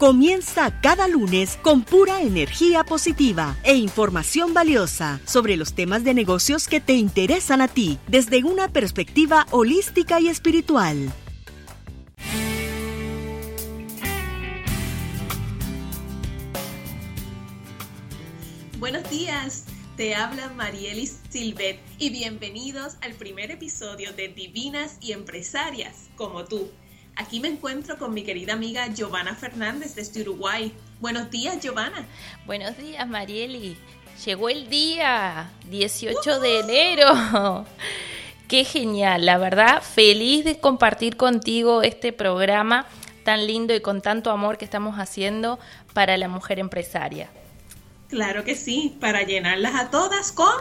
Comienza cada lunes con pura energía positiva e información valiosa sobre los temas de negocios que te interesan a ti desde una perspectiva holística y espiritual. Buenos días, te habla Marielis Silvet y bienvenidos al primer episodio de Divinas y Empresarias como tú Aquí me encuentro con mi querida amiga Giovanna Fernández desde Uruguay. Buenos días, Giovanna. Buenos días, Marieli. Llegó el día 18 de enero. Qué genial, la verdad, feliz de compartir contigo este programa tan lindo y con tanto amor que estamos haciendo para la mujer empresaria. Claro que sí, para llenarlas a todas con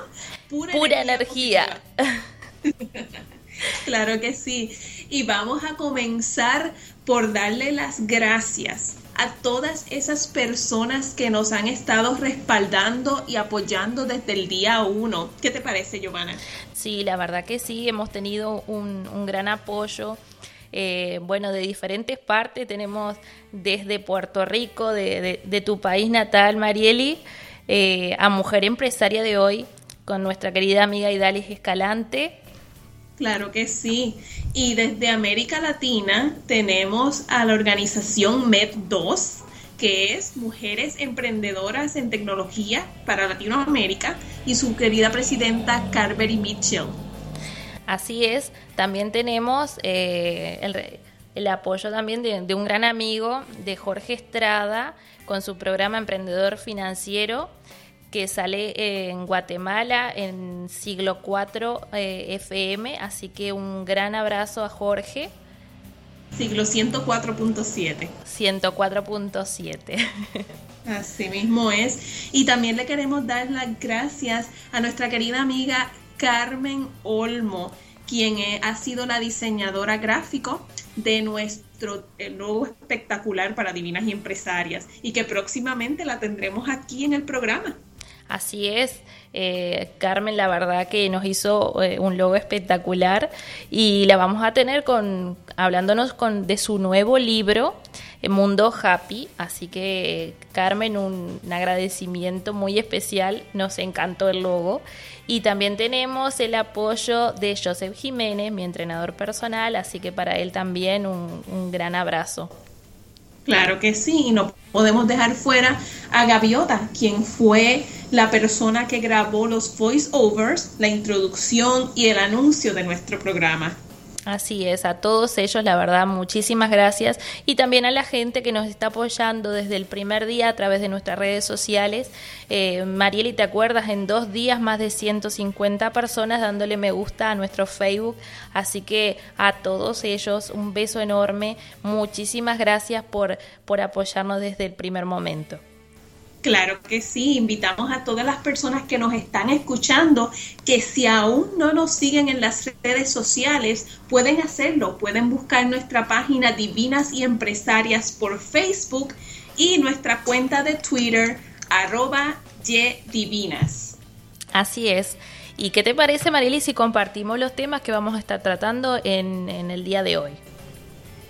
pura, energía. claro que sí. Y vamos a comenzar por darle las gracias a todas esas personas que nos han estado respaldando y apoyando desde el día uno. ¿Qué te parece, Giovanna? Sí, la verdad que sí, hemos tenido un, gran apoyo. Eh, bueno, de diferentes partes, tenemos desde Puerto Rico, de, tu país natal, Marieli, eh, a Mujer Empresaria de hoy, con nuestra querida amiga Idalis Escalante, Claro que sí. Y desde América Latina tenemos a la organización MED2, que es Mujeres Emprendedoras en Tecnología para Latinoamérica, y su querida presidenta Carberry Mitchell. Así es, también tenemos eh, el, apoyo también de, de un gran amigo de Jorge Estrada con su programa Emprendedor Financiero que sale en Guatemala en siglo 4 eh, FM, así que un gran abrazo a Jorge. Siglo 104.7. 104.7. Así mismo es. Y también le queremos dar las gracias a nuestra querida amiga Carmen Olmo, quien ha sido la diseñadora gráfico de nuestro nuevo espectacular para divinas y empresarias y que próximamente la tendremos aquí en el programa. Así es, eh, Carmen, la verdad que nos hizo eh, un logo espectacular y la vamos a tener con hablándonos con de su nuevo libro eh, Mundo Happy, así que Carmen un, agradecimiento muy especial, nos encantó el logo. Y también tenemos el apoyo de Joseph Jiménez, mi entrenador personal, así que para él también un gran abrazo. Claro que sí, y no podemos dejar fuera a Gaviota, quien fue la persona que grabó los voiceovers, la introducción y el anuncio de nuestro programa. Así es, a todos ellos, la verdad, muchísimas gracias. Y también a la gente que nos está apoyando desde el primer día a través de nuestras redes sociales. Eh, Marieli, ¿te acuerdas? En dos días más de 150 personas dándole me gusta a nuestro Facebook. Así que a todos ellos un beso enorme. Muchísimas gracias por, por apoyarnos desde el primer momento. Claro que sí, invitamos a todas las personas que nos están escuchando que si aún no nos siguen en las redes sociales, pueden hacerlo, pueden buscar nuestra página Divinas y Empresarias por Facebook y nuestra cuenta de Twitter arroba Divinas. Así es. ¿Y qué te parece, Marily, si compartimos los temas que vamos a estar tratando en, en el día de hoy?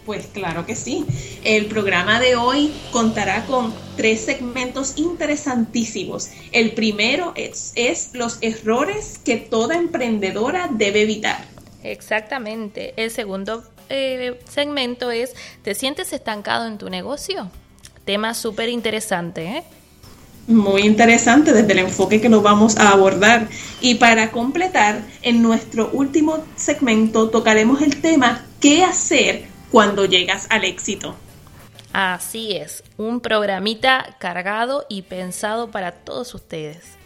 Pues claro que sí. El programa de hoy contará con tres segmentos interesantísimos. El primero es, los errores que toda emprendedora debe evitar. Exactamente. El segundo eh, segmento es, ¿te sientes estancado en tu negocio? Tema súper interesante, ¿eh? Muy interesante desde el enfoque que lo vamos a abordar. Y para completar, en nuestro último segmento tocaremos el tema ¿qué hacer cuando llegas al éxito? Así es, un programita cargado y pensado para todos ustedes.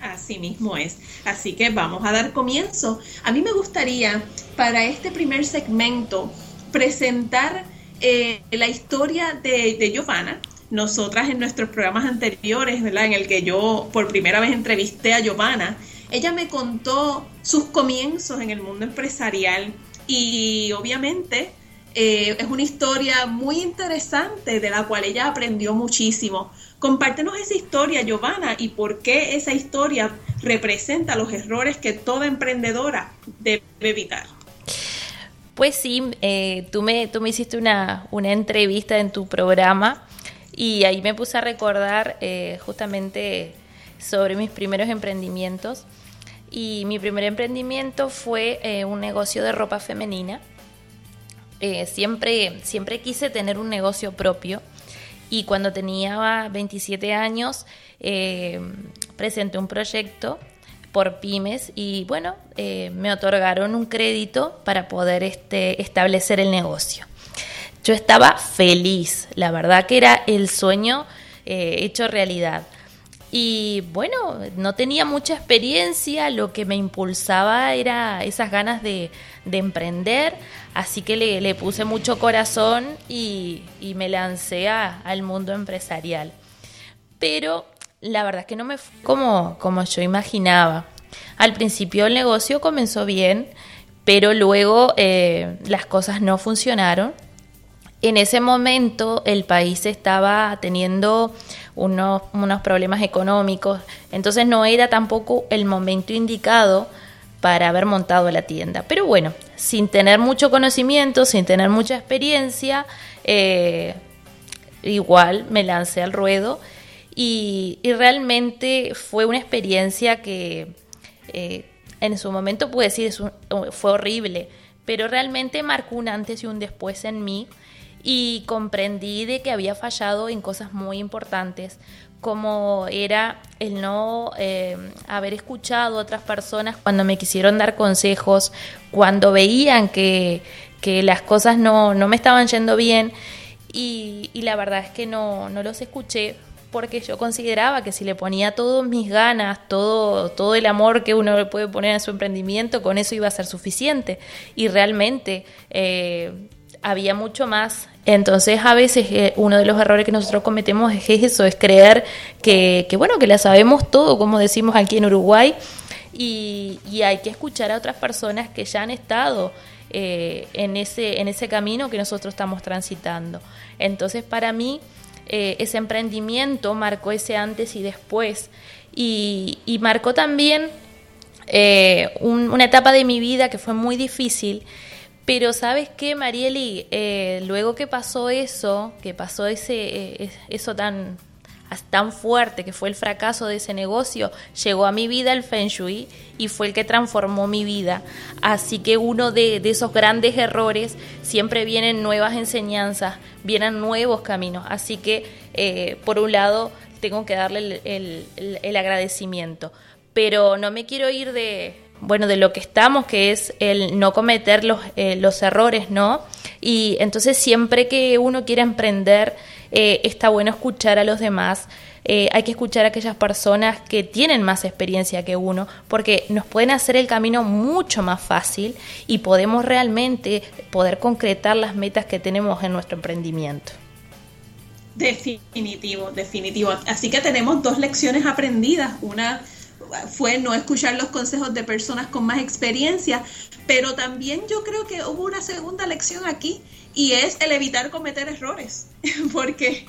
Así mismo es. Así que vamos a dar comienzo. A mí me gustaría para este primer segmento presentar eh, la historia de, de Giovanna, nosotras en nuestros programas anteriores, ¿verdad? En el que yo por primera vez entrevisté a Giovanna, ella me contó sus comienzos en el mundo empresarial y obviamente eh, es una historia muy interesante de la cual ella aprendió muchísimo. Compártenos esa historia, Giovanna, y por qué esa historia representa los errores que toda emprendedora debe evitar. Pues sí, eh, tú, me, tú me hiciste una, una entrevista en tu programa y ahí me puse a recordar eh, justamente sobre mis primeros emprendimientos. Y mi primer emprendimiento fue eh, un negocio de ropa femenina. Eh, siempre, siempre quise tener un negocio propio. Y cuando tenía 27 años, presenté un proyecto por pymes y bueno, me otorgaron un crédito para poder este, establecer el negocio. Yo estaba feliz, la verdad que era el sueño eh, hecho realidad. Y bueno, no tenía mucha experiencia, lo que me impulsaba era esas ganas de, emprender, así que le, puse mucho corazón y, me lancé al mundo empresarial. Pero la verdad es que no me fue como, como yo imaginaba. Al principio el negocio comenzó bien, pero luego eh, las cosas no funcionaron en ese momento el país estaba teniendo unos, problemas económicos, entonces no era tampoco el momento indicado para haber montado la tienda. Pero bueno, sin tener mucho conocimiento, sin tener mucha experiencia, eh, igual me lancé al ruedo. Y, realmente fue una experiencia que eh, en su momento puedo decir fue horrible, pero realmente marcó un antes y un después en mí y comprendí de que había fallado en cosas muy importantes como era el no eh, haber escuchado a otras personas cuando me quisieron dar consejos, cuando veían que, las cosas no, me estaban yendo bien y, la verdad es que no, no los escuché porque yo consideraba que si le ponía todas mis ganas, todo, todo el amor que uno le puede poner a su emprendimiento, con eso iba a ser suficiente. Y realmente eh, había mucho más. Entonces a veces eh, uno de los errores que nosotros cometemos es eso, es creer que, bueno, que la sabemos todo, como decimos aquí en Uruguay, y, hay que escuchar a otras personas que ya han estado eh, en, ese, en ese camino que nosotros estamos transitando. Entonces para mí eh, ese emprendimiento marcó ese antes y después, y, marcó también una etapa de mi vida que fue muy difícil pero sabes qué, Marieli, eh, luego que pasó eso, que pasó ese, eh, eso tan, tan fuerte, que fue el fracaso de ese negocio, llegó a mi vida el Feng Shui y fue el que transformó mi vida. Así que uno de, esos grandes errores siempre vienen nuevas enseñanzas, vienen nuevos caminos. Así que, eh, por un lado, tengo que darle el agradecimiento. Pero no me quiero ir de, bueno, de lo que estamos, que es el no cometer los, eh, los errores, ¿no? Y entonces siempre que uno quiere emprender, eh, está bueno escuchar a los demás. Eh, hay que escuchar a aquellas personas que tienen más experiencia que uno, porque nos pueden hacer el camino mucho más fácil y podemos realmente poder concretar las metas que tenemos en nuestro emprendimiento. Definitivo, definitivo. Así que tenemos dos lecciones aprendidas. Una fue no escuchar los consejos de personas con más experiencia, pero también yo creo que hubo una segunda lección aquí y es el evitar cometer errores, porque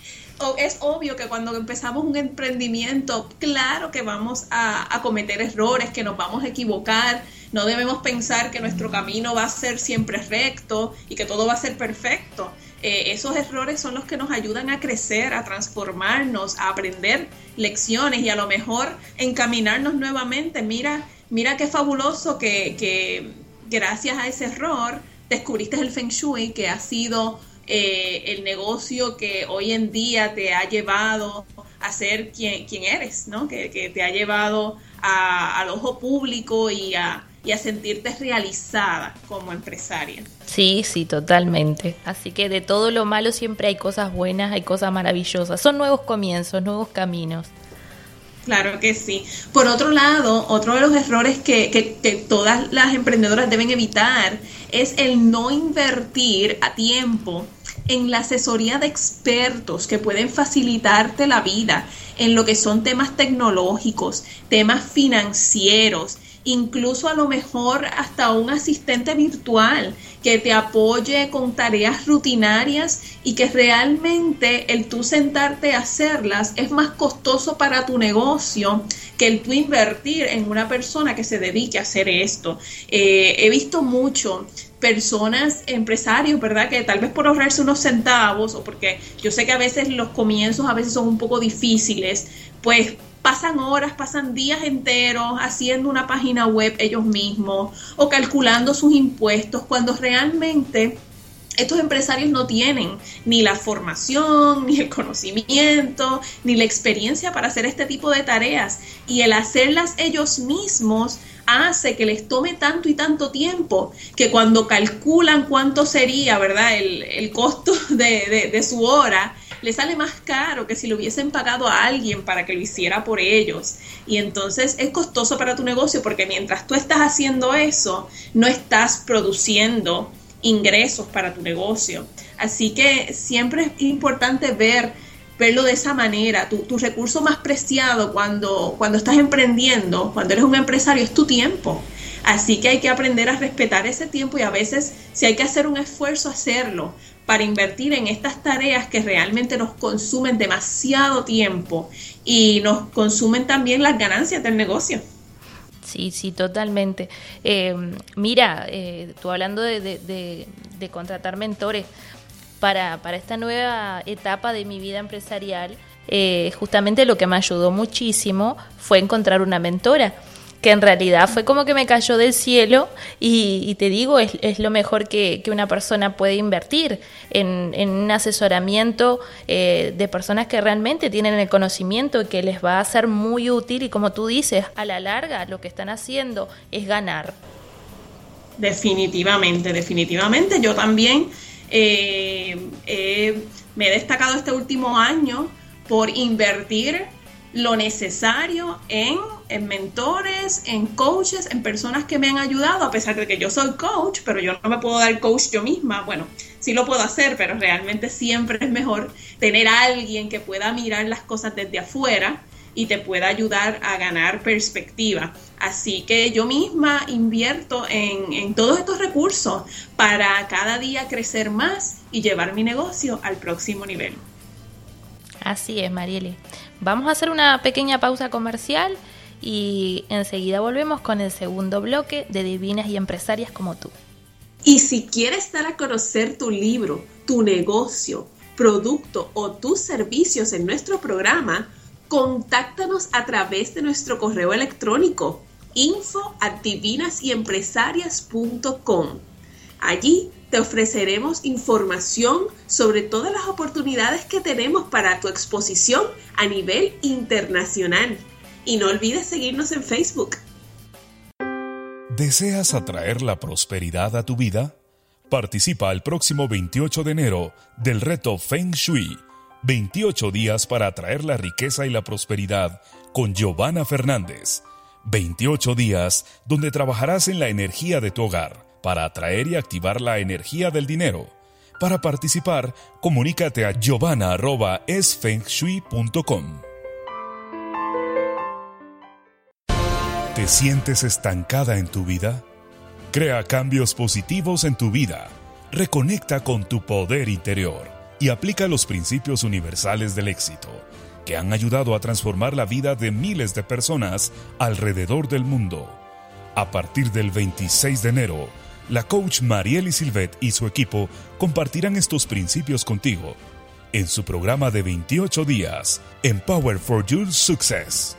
es obvio que cuando empezamos un emprendimiento, claro que vamos a, a, cometer errores, que nos vamos a equivocar, no debemos pensar que nuestro camino va a ser siempre recto y que todo va a ser perfecto. Eh, esos errores son los que nos ayudan a crecer, a transformarnos, a aprender lecciones y a lo mejor encaminarnos nuevamente. Mira, mira qué fabuloso que, gracias a ese error descubriste el Feng Shui, que ha sido eh, el negocio que hoy en día te ha llevado a ser quien, quien eres, ¿no? Que, te ha llevado al ojo público y a, y a sentirte realizada como empresaria. Sí, sí, totalmente. Así que de todo lo malo siempre hay cosas buenas, hay cosas maravillosas. Son nuevos comienzos, nuevos caminos. Claro que sí. Por otro lado, otro de los errores que, que, todas las emprendedoras deben evitar es el no invertir a tiempo en la asesoría de expertos que pueden facilitarte la vida en lo que son temas tecnológicos, temas financieros, incluso a lo mejor hasta un asistente virtual que te apoye con tareas rutinarias y que realmente el tú sentarte a hacerlas es más costoso para tu negocio que el tú invertir en una persona que se dedique a hacer esto. Eh, he visto mucho personas, empresarios, ¿verdad? Que tal vez por ahorrarse unos centavos o porque yo sé que a veces los comienzos a veces son un poco difíciles, pues pasan horas, pasan días enteros haciendo una página web ellos mismos o calculando sus impuestos cuando realmente estos empresarios no tienen ni la formación, ni el conocimiento, ni la experiencia para hacer este tipo de tareas. Y el hacerlas ellos mismos hace que les tome tanto y tanto tiempo que cuando calculan cuánto sería, ¿verdad?, el, costo de, de su hora, le sale más caro que si lo hubiesen pagado a alguien para que lo hiciera por ellos. Y entonces es costoso para tu negocio porque mientras tú estás haciendo eso, no estás produciendo ingresos para tu negocio. Así que siempre es importante ver verlo de esa manera. Tu, tu, recurso más preciado cuando, cuando estás emprendiendo, cuando eres un empresario, es tu tiempo. Así que hay que aprender a respetar ese tiempo y a veces si hay que hacer un esfuerzo, hacerlo para invertir en estas tareas que realmente nos consumen demasiado tiempo y nos consumen también las ganancias del negocio. Sí, sí, totalmente. Eh, mira, eh, tú hablando de, contratar mentores para, para, esta nueva etapa de mi vida empresarial, eh, justamente lo que me ayudó muchísimo fue encontrar una mentora que en realidad fue como que me cayó del cielo y, te digo, es, lo mejor que, una persona puede invertir en, un asesoramiento eh, de personas que realmente tienen el conocimiento que les va a ser muy útil y como tú dices, a la larga lo que están haciendo es ganar. Definitivamente, definitivamente. Yo también eh, me he destacado este último año por invertir lo necesario en, mentores, en coaches, en personas que me han ayudado, a pesar de que yo soy coach, pero yo no me puedo dar coach yo misma. Bueno, sí lo puedo hacer, pero realmente siempre es mejor tener a alguien que pueda mirar las cosas desde afuera y te pueda ayudar a ganar perspectiva. Así que yo misma invierto en, en todos estos recursos para cada día crecer más y llevar mi negocio al próximo nivel. Así es, Marieli. Vamos a hacer una pequeña pausa comercial y enseguida volvemos con el segundo bloque de Divinas y Empresarias como tú. Y si quieres dar a conocer tu libro, tu negocio, producto o tus servicios en nuestro programa, contáctanos a través de nuestro correo electrónico info at. Allí te ofreceremos información sobre todas las oportunidades que tenemos para tu exposición a nivel internacional. Y no olvides seguirnos en Facebook. ¿Deseas atraer la prosperidad a tu vida? Participa el próximo 28 de enero del reto Feng Shui. 28 días para atraer la riqueza y la prosperidad con Giovanna Fernández. 28 días donde trabajarás en la energía de tu hogar para atraer y activar la energía del dinero. Para participar, comunícate a giovanna.esfengshui.com. ¿Te sientes estancada en tu vida? Crea cambios positivos en tu vida. Reconecta con tu poder interior y aplica los principios universales del éxito, que han ayudado a transformar la vida de miles de personas alrededor del mundo. A partir del 26 de enero, la coach Marielle Silvet y su equipo compartirán estos principios contigo en su programa de 28 días, Empower for Your Success.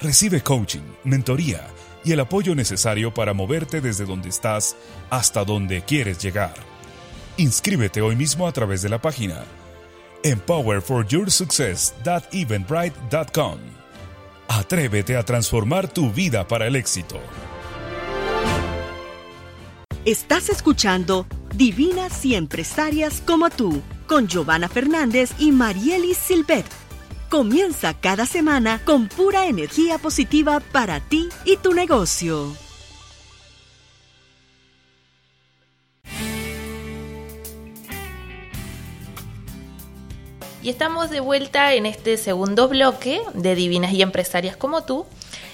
Recibe coaching, mentoría y el apoyo necesario para moverte desde donde estás hasta donde quieres llegar. Inscríbete hoy mismo a través de la página empowerforyoursuccess.eventbrite.com. Atrévete a transformar tu vida para el éxito. Estás escuchando Divinas y Empresarias como tú, con Giovanna Fernández y Marielis Silvet. Comienza cada semana con pura energía positiva para ti y tu negocio. Y estamos de vuelta en este segundo bloque de Divinas y Empresarias como tú.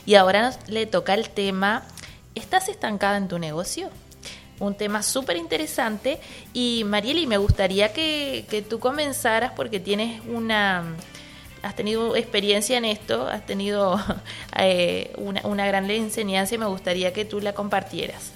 Y ahora le toca el tema, ¿estás estancada en tu negocio? Un tema súper interesante. Y Marieli, me gustaría que, que tú comenzaras porque tienes una, has tenido experiencia en esto, has tenido eh, una, una, gran enseñanza y me gustaría que tú la compartieras.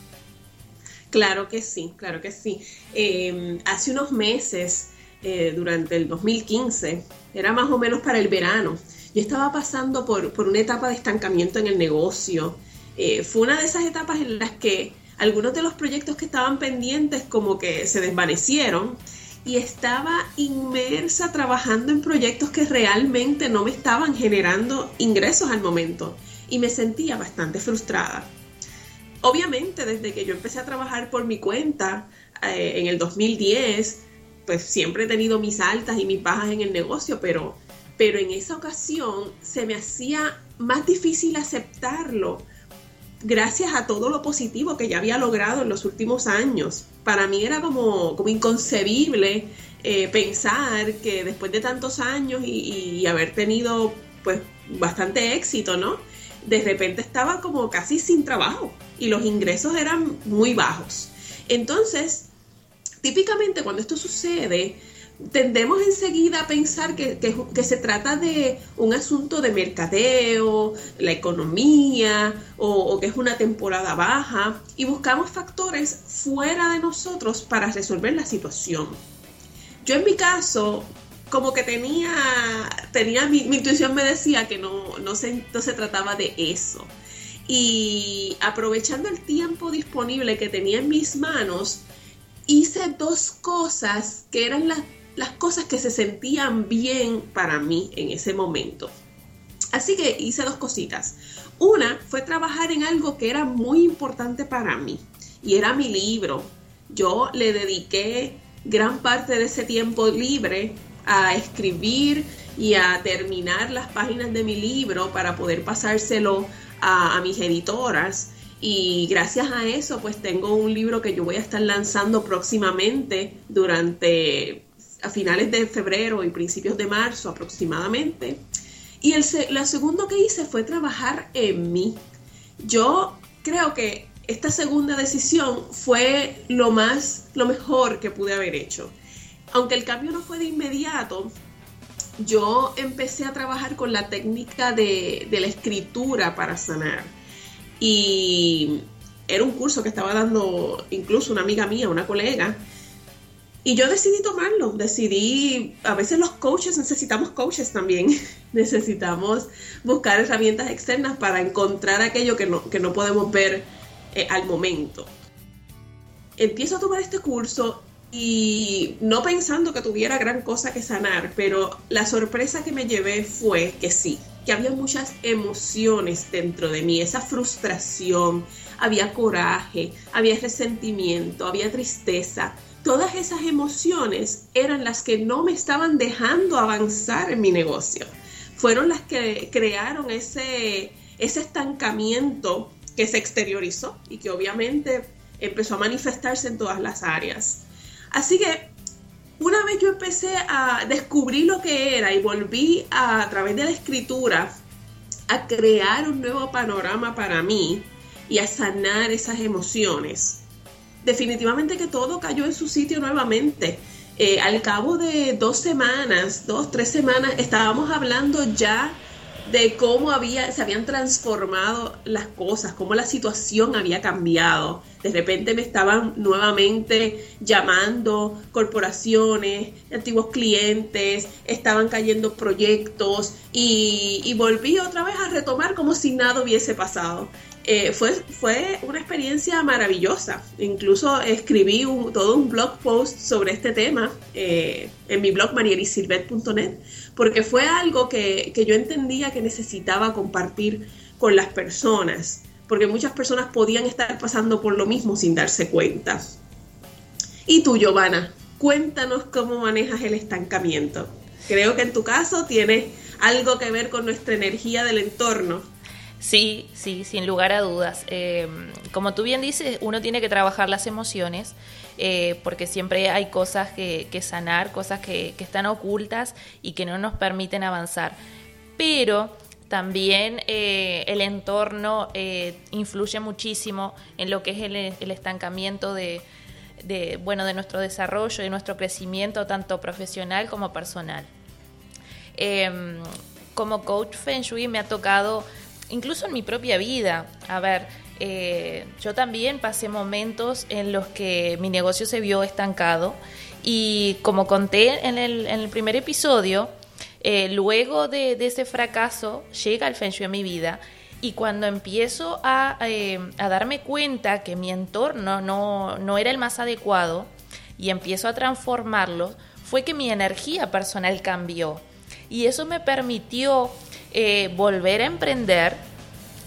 Claro que sí, claro que sí. Eh, hace unos meses eh, durante el 2015, era más o menos para el verano. Yo estaba pasando por, por una etapa de estancamiento en el negocio. Eh, fue una de esas etapas en las que algunos de los proyectos que estaban pendientes como que se desvanecieron y estaba inmersa trabajando en proyectos que realmente no me estaban generando ingresos al momento y me sentía bastante frustrada. Obviamente desde que yo empecé a trabajar por mi cuenta eh, en el 2010, pues siempre he tenido mis altas y mis bajas en el negocio, pero, pero en esa ocasión se me hacía más difícil aceptarlo gracias a todo lo positivo que ya había logrado en los últimos años. Para mí era como, como inconcebible eh, pensar que después de tantos años y, y, haber tenido pues bastante éxito, ¿no? De repente estaba como casi sin trabajo y los ingresos eran muy bajos. Entonces, típicamente cuando esto sucede, tendemos enseguida a pensar que, que, se trata de un asunto de mercadeo, la economía o, que es una temporada baja y buscamos factores fuera de nosotros para resolver la situación. Yo en mi caso, como que tenía, tenía mi, mi intuición me decía que no, no, se, no se trataba de eso. Y aprovechando el tiempo disponible que tenía en mis manos, hice dos cosas que eran las, las cosas que se sentían bien para mí en ese momento. Así que hice dos cositas. Una fue trabajar en algo que era muy importante para mí y era mi libro. Yo le dediqué gran parte de ese tiempo libre a escribir y a terminar las páginas de mi libro para poder pasárselo a, mis editoras y gracias a eso, pues tengo un libro que yo voy a estar lanzando próximamente durante a finales de febrero y principios de marzo aproximadamente. Y el la segundo que hice fue trabajar en mí. Yo creo que esta segunda decisión fue lo más, lo mejor que pude haber hecho. Aunque el cambio no fue de inmediato, yo empecé a trabajar con la técnica de, de la escritura para sanar y era un curso que estaba dando incluso una amiga mía, una colega, y yo decidí tomarlo, decidí, a veces los coaches necesitamos coaches también, necesitamos buscar herramientas externas para encontrar aquello que no, que no podemos ver eh, al momento. Empiezo a tomar este curso y no pensando que tuviera gran cosa que sanar, pero la sorpresa que me llevé fue que sí, que había muchas emociones dentro de mí, esa frustración, había coraje, había resentimiento, había tristeza. Todas esas emociones eran las que no me estaban dejando avanzar en mi negocio. Fueron las que crearon ese, ese estancamiento que se exteriorizó y que obviamente empezó a manifestarse en todas las áreas. Así que una vez yo empecé a descubrir lo que era y volví a, a través de la escritura a crear un nuevo panorama para mí y a sanar esas emociones, definitivamente que todo cayó en su sitio nuevamente. Eh, al cabo de dos semanas, dos, tres semanas, estábamos hablando ya de cómo había, se habían transformado las cosas, cómo la situación había cambiado. De repente me estaban nuevamente llamando corporaciones, antiguos clientes, estaban cayendo proyectos y, y volví otra vez a retomar como si nada hubiese pasado. Eh, fue, fue una experiencia maravillosa. Incluso escribí todo un blog post sobre este tema eh, en mi blog marielisilvet.net, porque fue algo que, que yo entendía que necesitaba compartir con las personas, porque muchas personas podían estar pasando por lo mismo sin darse cuenta. Y tú, Giovanna, cuéntanos cómo manejas el estancamiento. Creo que en tu caso tiene algo que ver con nuestra energía del entorno Sí, sí, sin lugar a dudas. Eh, como tú bien dices, uno tiene que trabajar las emociones eh, porque siempre hay cosas que, sanar, cosas que, están ocultas y que no nos permiten avanzar. Pero también eh, el entorno influye muchísimo en lo que es el, estancamiento de, bueno, de nuestro desarrollo, de nuestro crecimiento, tanto profesional como personal. como coach Feng Shui me ha tocado incluso en mi propia vida. A ver, eh, yo también pasé momentos en los que mi negocio se vio estancado y como conté en el, primer episodio, eh, luego de, ese fracaso llega el Feng Shui a mi vida y cuando empiezo a, eh, a darme cuenta que mi entorno no, no, era el más adecuado y empiezo a transformarlo, fue que mi energía personal cambió. Y eso me permitió eh, volver a emprender,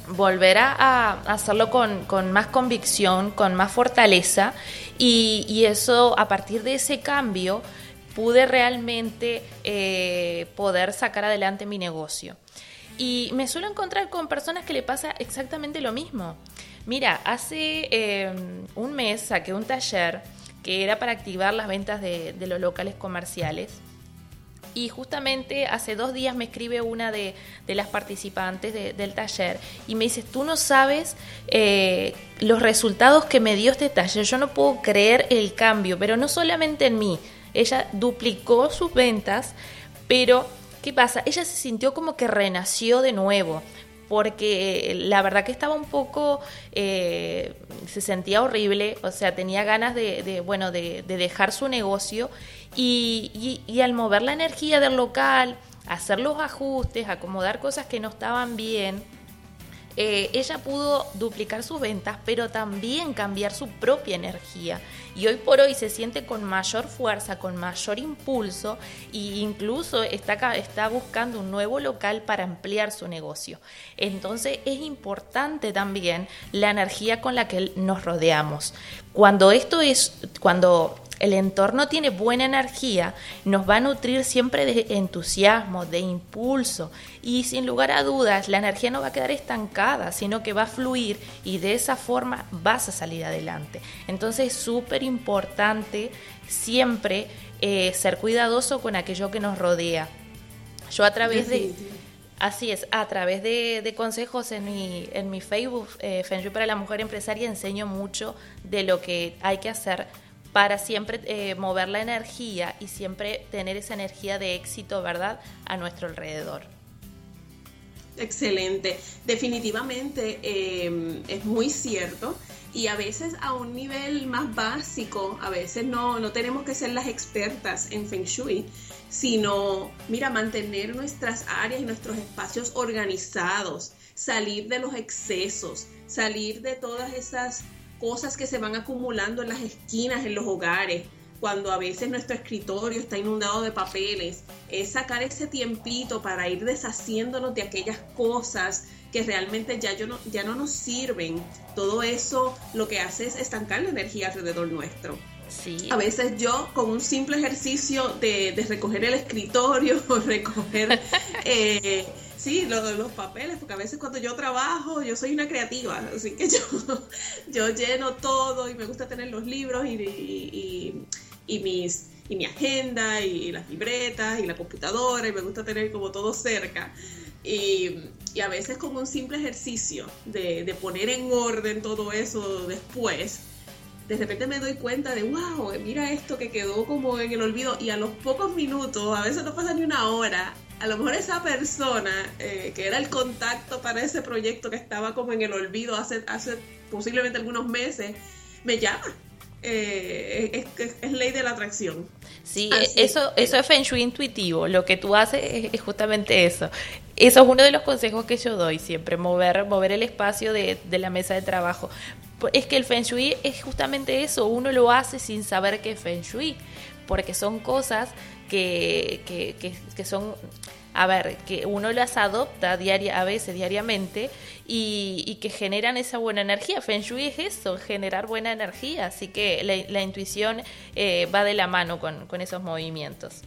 volver a, hacerlo con, más convicción, con más fortaleza y, eso a partir de ese cambio pude realmente eh, poder sacar adelante mi negocio. Y me suelo encontrar con personas que le pasa exactamente lo mismo. Mira, hace eh, un mes saqué un taller que era para activar las ventas de los locales comerciales y justamente hace dos días me escribe una de, las participantes del taller y me dice, tú no sabes eh, los resultados que me dio este taller, yo no puedo creer el cambio, pero no solamente en mí, ella duplicó sus ventas, pero ¿qué pasa? Ella se sintió como que renació de nuevo porque la verdad que estaba un poco, eh, se sentía horrible, o sea, tenía ganas de, bueno, de, dejar su negocio y, al mover la energía del local, hacer los ajustes, acomodar cosas que no estaban bien, eh, ella pudo duplicar sus ventas, pero también cambiar su propia energía. Y hoy por hoy se siente con mayor fuerza, con mayor impulso e incluso está, está buscando un nuevo local para ampliar su negocio. Entonces es importante también la energía con la que nos rodeamos. Cuando esto es, cuando el entorno tiene buena energía, nos va a nutrir siempre de entusiasmo, de impulso y sin lugar a dudas la energía no va a quedar estancada, sino que va a fluir y de esa forma vas a salir adelante. Entonces es súper importante siempre eh, ser cuidadoso con aquello que nos rodea. Yo a través de... Así es, a través de, consejos en mi, en mi Facebook, eh, para la Mujer Empresaria, enseño mucho de lo que hay que hacer para siempre eh, mover la energía y siempre tener esa energía de éxito, ¿verdad?, a nuestro alrededor. Excelente. Definitivamente em, es muy cierto y a veces a un nivel más básico, a veces no, no tenemos que ser las expertas en Feng Shui, sino, mira, mantener nuestras áreas y nuestros espacios organizados, salir de los excesos, salir de todas esas cosas que se van acumulando en las esquinas, en los hogares, cuando a veces nuestro escritorio está inundado de papeles, es sacar ese tiempito para ir deshaciéndonos de aquellas cosas que realmente ya, yo no, ya no nos sirven. Todo eso lo que hace es estancar la energía alrededor nuestro. Sí. A veces yo con un simple ejercicio de, de recoger el escritorio, recoger... Eh, Sí, los papeles, porque a veces cuando yo trabajo, yo soy una creativa, así que yo, yo lleno todo y me gusta tener los libros y, y, mis, y mi agenda y las libretas y la computadora y me gusta tener como todo cerca. Y, y a veces como un simple ejercicio de, de, poner en orden todo eso después, de repente me doy cuenta de, wow, mira esto que quedó como en el olvido y a los pocos minutos, a veces no pasa ni una hora, a lo mejor esa persona eh, que era el contacto para ese proyecto que estaba como en el olvido hace, hace posiblemente algunos meses, me llama. Eh, es, ley de la atracción. Sí, eso, eso es Feng Shui intuitivo. Lo que tú haces es, justamente eso. eso es uno de los consejos que yo doy siempre, mover, mover el espacio de, de la mesa de trabajo. Es que el Feng Shui es justamente eso, uno lo hace sin saber que es Feng Shui, porque son cosas que, que, que, son a ver, que uno las adopta diaria, a veces diariamente y, que generan esa buena energía. Feng Shui es eso, generar buena energía, así que la, intuición eh, va de la mano con, con esos movimientos.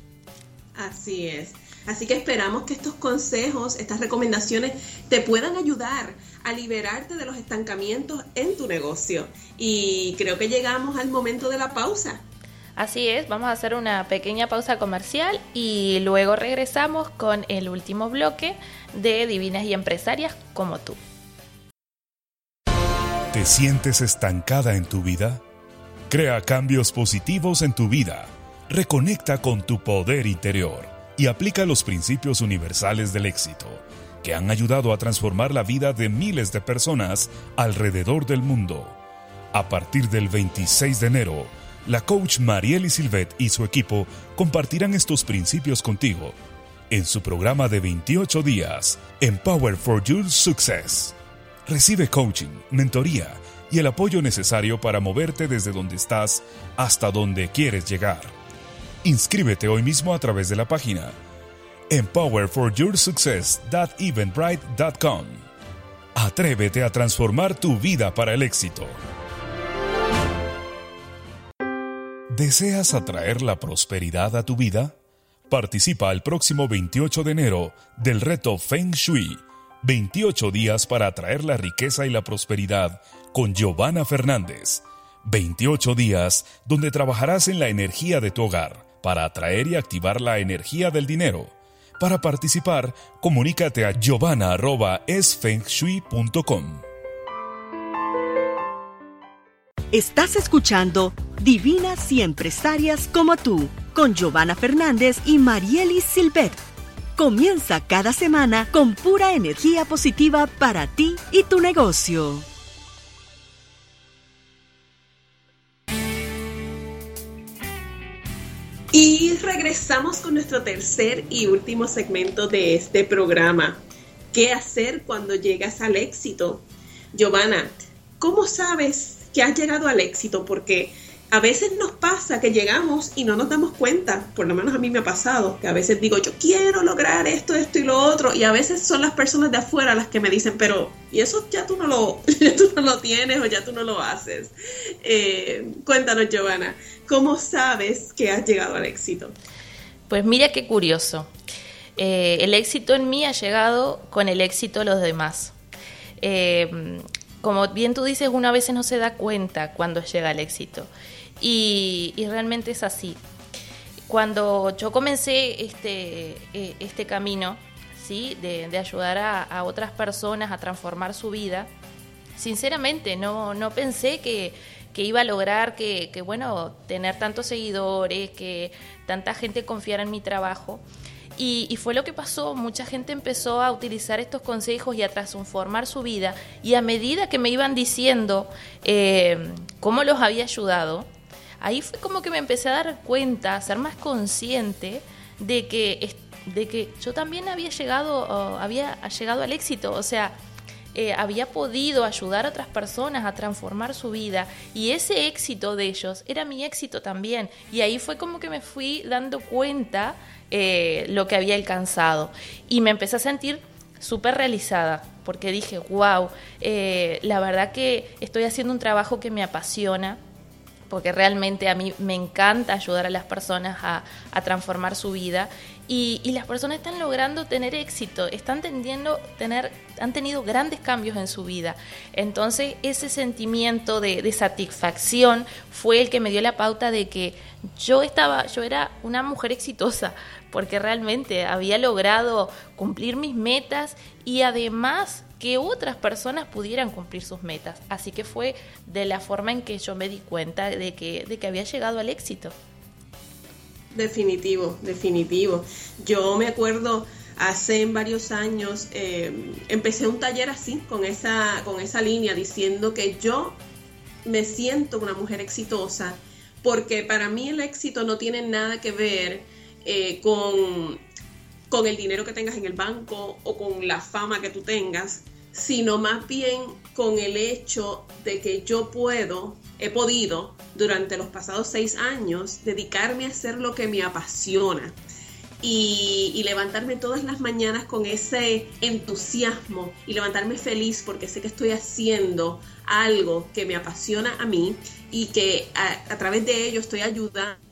Así es. Así que esperamos que estos consejos, estas recomendaciones te puedan ayudar a liberarte de los estancamientos en tu negocio. Y creo que llegamos al momento de la pausa. Así es, vamos a hacer una pequeña pausa comercial y luego regresamos con el último bloque de Divinas y Empresarias como tú. ¿Te sientes estancada en tu vida? Crea cambios positivos en tu vida. Reconecta con tu poder interior y aplica los principios universales del éxito que han ayudado a transformar la vida de miles de personas alrededor del mundo. A partir del 26 de enero, la coach Marieli Silvet y su equipo compartirán estos principios contigo en su programa de 28 días, Empower for Your Success. Recibe coaching, mentoría y el apoyo necesario para moverte desde donde estás hasta donde quieres llegar. Inscríbete hoy mismo a través de la página empowerforyoursuccess.eventbrite.com. Atrévete a transformar tu vida para el éxito. ¿Deseas atraer la prosperidad a tu vida? Participa el próximo 28 de enero del reto Feng Shui, 28 días para atraer la riqueza y la prosperidad con Giovanna Fernández. 28 días donde trabajarás en la energía de tu hogar para atraer y activar la energía del dinero. Para participar, comunícate a giovanna.esfengshui.com. Estás escuchando Divinas y Empresarias como tú, con Giovanna Fernández y Marielis Silvet. Comienza cada semana con pura energía positiva para ti y tu negocio. Y regresamos con nuestro tercer y último segmento de este programa. ¿Qué hacer cuando llegas al éxito? Giovanna, ¿cómo sabes que has llegado al éxito, porque a veces nos pasa que llegamos y no nos damos cuenta, por lo menos a mí me ha pasado, que a veces digo, yo quiero lograr esto, esto y lo otro, y a veces son las personas de afuera las que me dicen, pero, y eso ya tú no lo, ya tú no lo tienes o ya tú no lo haces. Eh, cuéntanos, Giovanna, ¿cómo sabes que has llegado al éxito? Pues mira qué curioso. Eh, el éxito en mí ha llegado con el éxito de los demás. Eh, como bien tú dices, uno a veces no se da cuenta cuando llega el éxito. Y, realmente es así. Cuando yo comencé este, eh, este camino, ¿sí? De, ayudar a, otras personas a transformar su vida, sinceramente no, no pensé que, iba a lograr que, que, bueno, tener tantos seguidores, que tanta gente confiara en mi trabajo. Y, fue lo que pasó, mucha gente empezó a utilizar estos consejos y a transformar su vida. Y a medida que me iban diciendo eh, cómo los había ayudado, ahí fue como que me empecé a dar cuenta, a ser más consciente de que, de que yo también había llegado, había llegado al éxito, o sea, eh, había podido ayudar a otras personas a transformar su vida. Y ese éxito de ellos era mi éxito también. Y ahí fue como que me fui dando cuenta eh, lo que había alcanzado. Y me empecé a sentir súper realizada porque dije, wow, eh, la verdad que estoy haciendo un trabajo que me apasiona, porque realmente a mí me encanta ayudar a las personas a, transformar su vida y, las personas están logrando tener éxito, están tendiendo tener, han tenido grandes cambios en su vida. Entonces ese sentimiento de, de, satisfacción fue el que me dio la pauta de que yo estaba, yo era una mujer exitosa, porque realmente había logrado cumplir mis metas y además que otras personas pudieran cumplir sus metas. Así que fue de la forma en que yo me di cuenta de que, de que había llegado al éxito. Definitivo, definitivo. Yo me acuerdo hace varios años, eh, empecé un taller así, con esa, con esa línea, diciendo que yo me siento una mujer exitosa, porque para mí el éxito no tiene nada que ver eh, con con el dinero que tengas en el banco o con la fama que tú tengas, sino más bien con el hecho de que yo puedo, he podido durante los pasados seis años dedicarme a hacer lo que me apasiona. Y, levantarme todas las mañanas con ese entusiasmo y levantarme feliz porque sé que estoy haciendo algo que me apasiona a mí y que a, través de ello estoy ayudando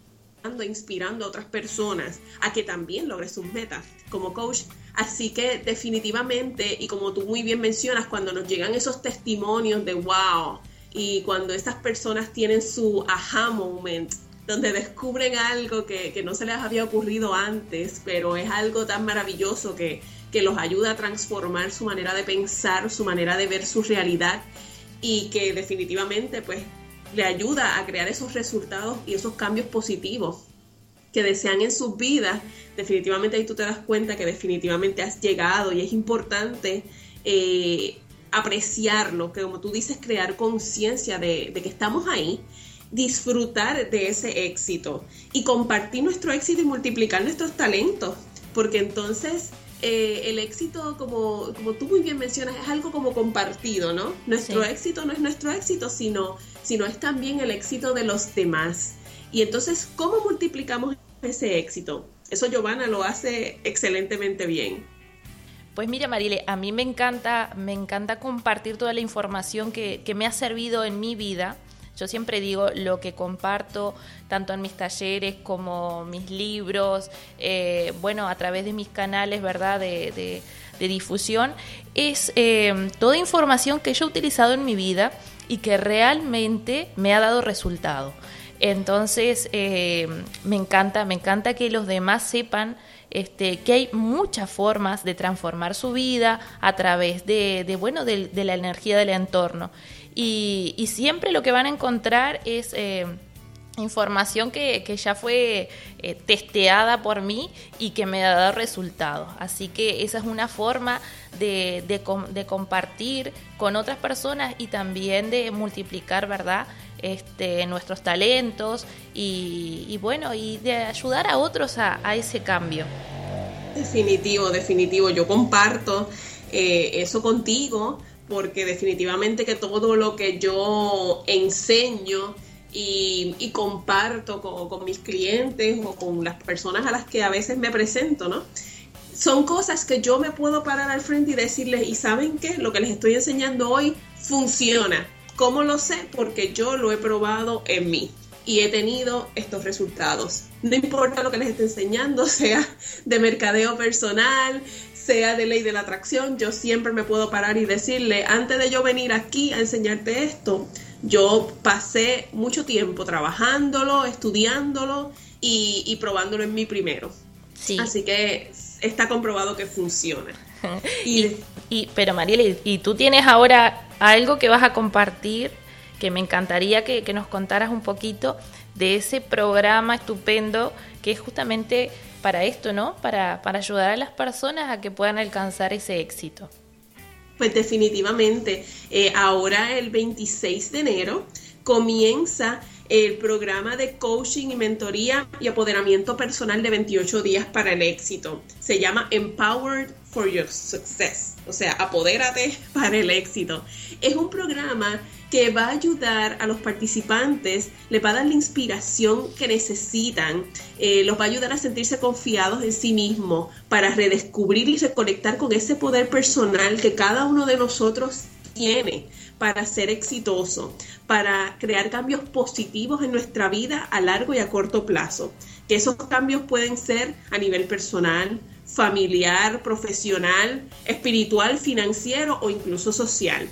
inspirando a otras personas a que también logren sus metas como coach. Así que definitivamente, y como tú muy bien mencionas, cuando nos llegan esos testimonios de wow, y cuando estas personas tienen su aha moment, donde descubren algo que, que no se les había ocurrido antes, pero es algo tan maravilloso que, que los ayuda a transformar su manera de pensar, su manera de ver su realidad y que definitivamente pues le ayuda a crear esos resultados y esos cambios positivos que desean en sus vidas, definitivamente ahí tú te das cuenta que definitivamente has llegado y es importante eh, apreciarlo, que como tú dices, crear conciencia de, que estamos ahí, disfrutar de ese éxito y compartir nuestro éxito y multiplicar nuestros talentos, porque entonces eh, el éxito, como, como tú muy bien mencionas, es algo como compartido, ¿no? Nuestro éxito no es nuestro éxito, sino, sino es también el éxito de los demás. Y entonces, ¿cómo multiplicamos ese éxito? Eso Giovanna lo hace excelentemente bien. Pues mira, Marile, a mí me encanta, me encanta compartir toda la información que, me ha servido en mi vida. Yo siempre digo lo que comparto, tanto en mis talleres como mis libros, eh, bueno, a través de mis canales, ¿verdad?, de, difusión, es eh, toda información que yo he utilizado en mi vida y que realmente me ha dado resultado. Entonces, eh, me encanta, me encanta que los demás sepan este, que hay muchas formas de transformar su vida a través de, bueno, de, la energía del entorno. Y, siempre lo que van a encontrar es eh, información que, ya fue eh, testeada por mí y que me ha dado resultados. Así que esa es una forma de, compartir con otras personas y también de multiplicar, ¿verdad? este, nuestros talentos y, bueno, y de ayudar a otros a, ese cambio. Definitivo, definitivo. Yo comparto eh, eso contigo porque definitivamente que todo lo que yo enseño y, comparto con, con, mis clientes o con las personas a las que a veces me presento, ¿no? Son cosas que yo me puedo parar al frente y decirles, ¿y saben qué? Lo que les estoy enseñando hoy funciona ¿Cómo lo sé? Porque yo lo he probado en mí y he tenido estos resultados. No importa lo que les esté enseñando, sea de mercadeo personal, sea de ley de la atracción, yo siempre me puedo parar y decirle, antes de yo venir aquí a enseñarte esto, yo pasé mucho tiempo trabajándolo, estudiándolo y, probándolo en mí primero. Sí. Así que está comprobado que funciona. y, y, pero Mariela, ¿y tú tienes ahora algo que vas a compartir, que me encantaría que, nos contaras un poquito de ese programa estupendo que es justamente para esto, ¿no? Para, para ayudar a las personas a que puedan alcanzar ese éxito. Pues definitivamente, eh, ahora el 26 de enero comienza el programa de coaching y mentoría y apoderamiento personal de 28 días para el éxito. Se llama Empowered for Your Success, o sea, apodérate para el éxito. Es un programa que va a ayudar a los participantes, les va a dar la inspiración que necesitan, eh, los va a ayudar a sentirse confiados en sí mismos para redescubrir y reconectar con ese poder personal que cada uno de nosotros tiene para ser exitoso, para crear cambios positivos en nuestra vida a largo y a corto plazo. Que esos cambios pueden ser a nivel personal, familiar, profesional, espiritual, financiero o incluso social.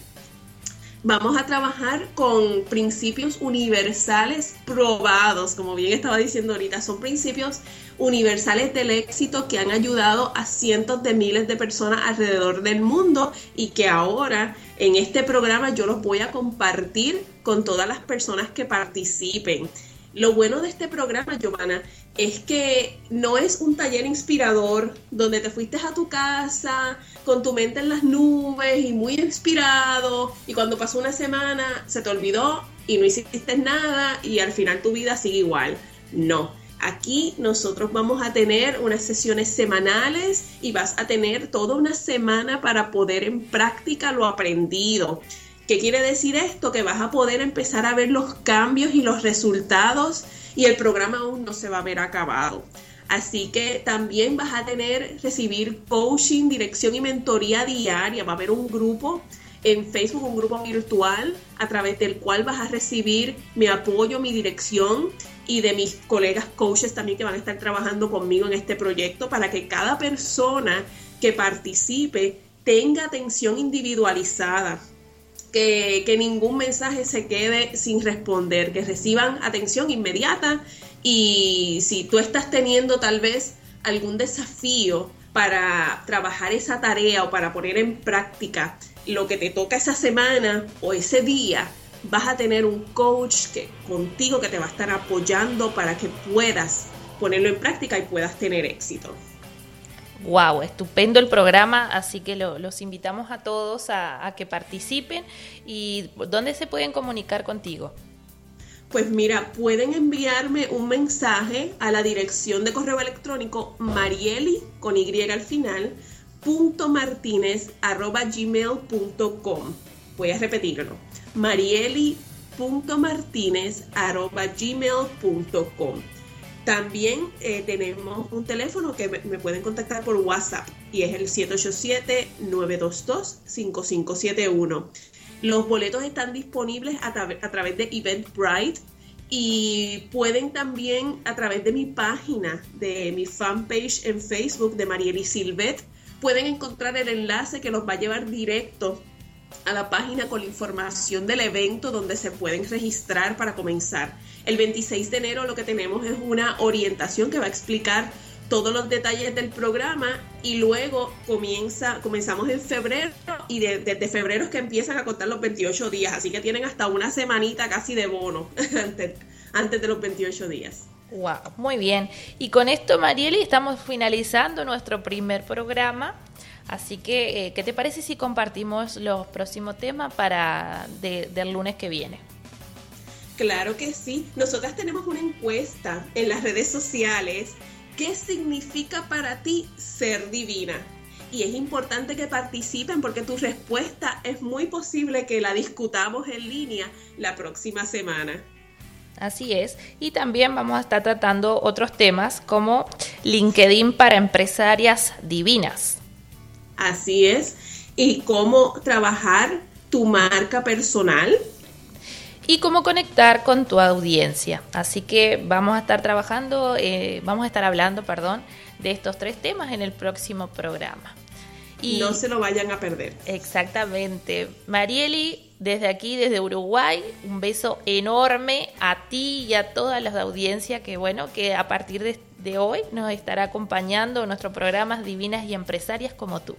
Vamos a trabajar con principios universales probados, como bien estaba diciendo ahorita, son principios universales del éxito que han ayudado a cientos de miles de personas alrededor del mundo y que ahora en este programa yo los voy a compartir con todas las personas que participen. Lo bueno de este programa, Giovanna, es que no es un taller inspirador donde te fuiste a tu casa con tu mente en las nubes y muy inspirado y cuando pasó una semana se te olvidó y no hiciste nada y al final tu vida sigue igual. No, Aquí nosotros vamos a tener unas sesiones semanales y vas a tener toda una semana para poder en práctica lo aprendido. ¿Qué quiere decir esto? Que vas a poder empezar a ver los cambios y los resultados y el programa aún no se va a ver acabado. Así que también vas a tener, recibir coaching, dirección y mentoría diaria. Va a haber un grupo en Facebook, un grupo virtual a través del cual vas a recibir mi apoyo, mi dirección y de mis colegas coaches también que van a estar trabajando conmigo en este proyecto para que cada persona que participe tenga atención individualizada. Que, ningún mensaje se quede sin responder, que reciban atención inmediata y si tú estás teniendo tal vez algún desafío para trabajar esa tarea o para poner en práctica lo que te toca esa semana o ese día, vas a tener un coach que contigo que te va a estar apoyando para que puedas ponerlo en práctica y puedas tener éxito. Wow, estupendo el programa, así que los invitamos a todos a, que participen. ¿Y dónde se pueden comunicar contigo? Pues mira, pueden enviarme un mensaje a la dirección de correo electrónico marieli con Y al final punto martínez arroba gmail.com. Voy a repetirlo. marieli punto martínez arroba gmail.com. También eh, tenemos un teléfono que me, pueden contactar por WhatsApp y es el 787-922-5571. Los boletos están disponibles a, a través de Eventbrite y pueden también a través de mi página, de mi fanpage en Facebook de Marieli Silvet, pueden encontrar el enlace que los va a llevar directo a la página con la información del evento donde se pueden registrar para comenzar. El 26 de enero lo que tenemos es una orientación que va a explicar todos los detalles del programa y luego comienza, comenzamos en febrero y desde febrero es que empiezan a contar los 28 días, así que tienen hasta una semanita casi de bono antes, de los 28 días. Wow, muy bien. Y con esto, Marieli, estamos finalizando nuestro primer programa. Así que, eh, ¿qué te parece si compartimos los próximos temas para del lunes que viene? Claro que sí. Nosotras tenemos una encuesta en las redes sociales ¿Qué significa para ti ser divina? Y es importante que participen porque tu respuesta es muy posible que la discutamos en línea la próxima semana. Así es. Y también vamos a estar tratando otros temas como LinkedIn para empresarias divinas. Así es. Y cómo trabajar tu marca personal y cómo conectar con tu audiencia. Así que vamos a estar trabajando, eh, vamos a estar hablando, perdón, de estos tres temas en el próximo programa. Y no se lo vayan a perder. Exactamente. Marieli, desde aquí, desde Uruguay, un beso enorme a ti y a todas las audiencias que, bueno, que a partir de, de hoy nos estará acompañando en nuestros programas Divinas y Empresarias como tú.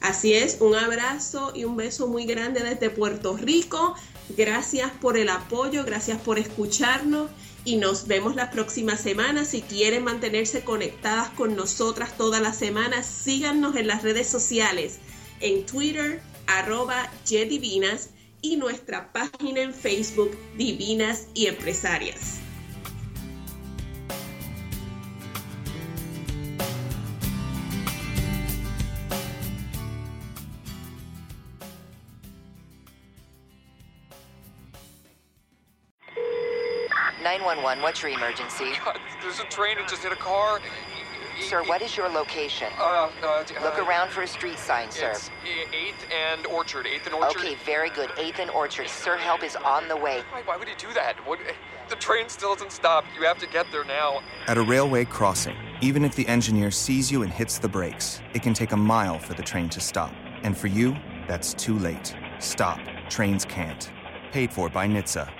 Así es, un abrazo y un beso muy grande desde Puerto Rico. Gracias por el apoyo, gracias por escucharnos y nos vemos la próxima semana. Si quieren mantenerse conectadas con nosotras toda la semana, síganos en las redes sociales, en Twitter, arroba Divinas y nuestra página en Facebook, Divinas y Empresarias. 911, what's your emergency? God, there's a train that just hit a car. Sir, what is your location? Uh, uh, Look around for a street sign, sir. It's 8th and Orchard. 8th and Orchard. Okay, very good. 8th and Orchard. Sir, help is on the way. Why, why would he do that? What, the train still hasn't stopped. You have to get there now. At a railway crossing, even if the engineer sees you and hits the brakes, it can take a mile for the train to stop. And for you, that's too late. Stop. Trains can't. Paid for by NHTSA.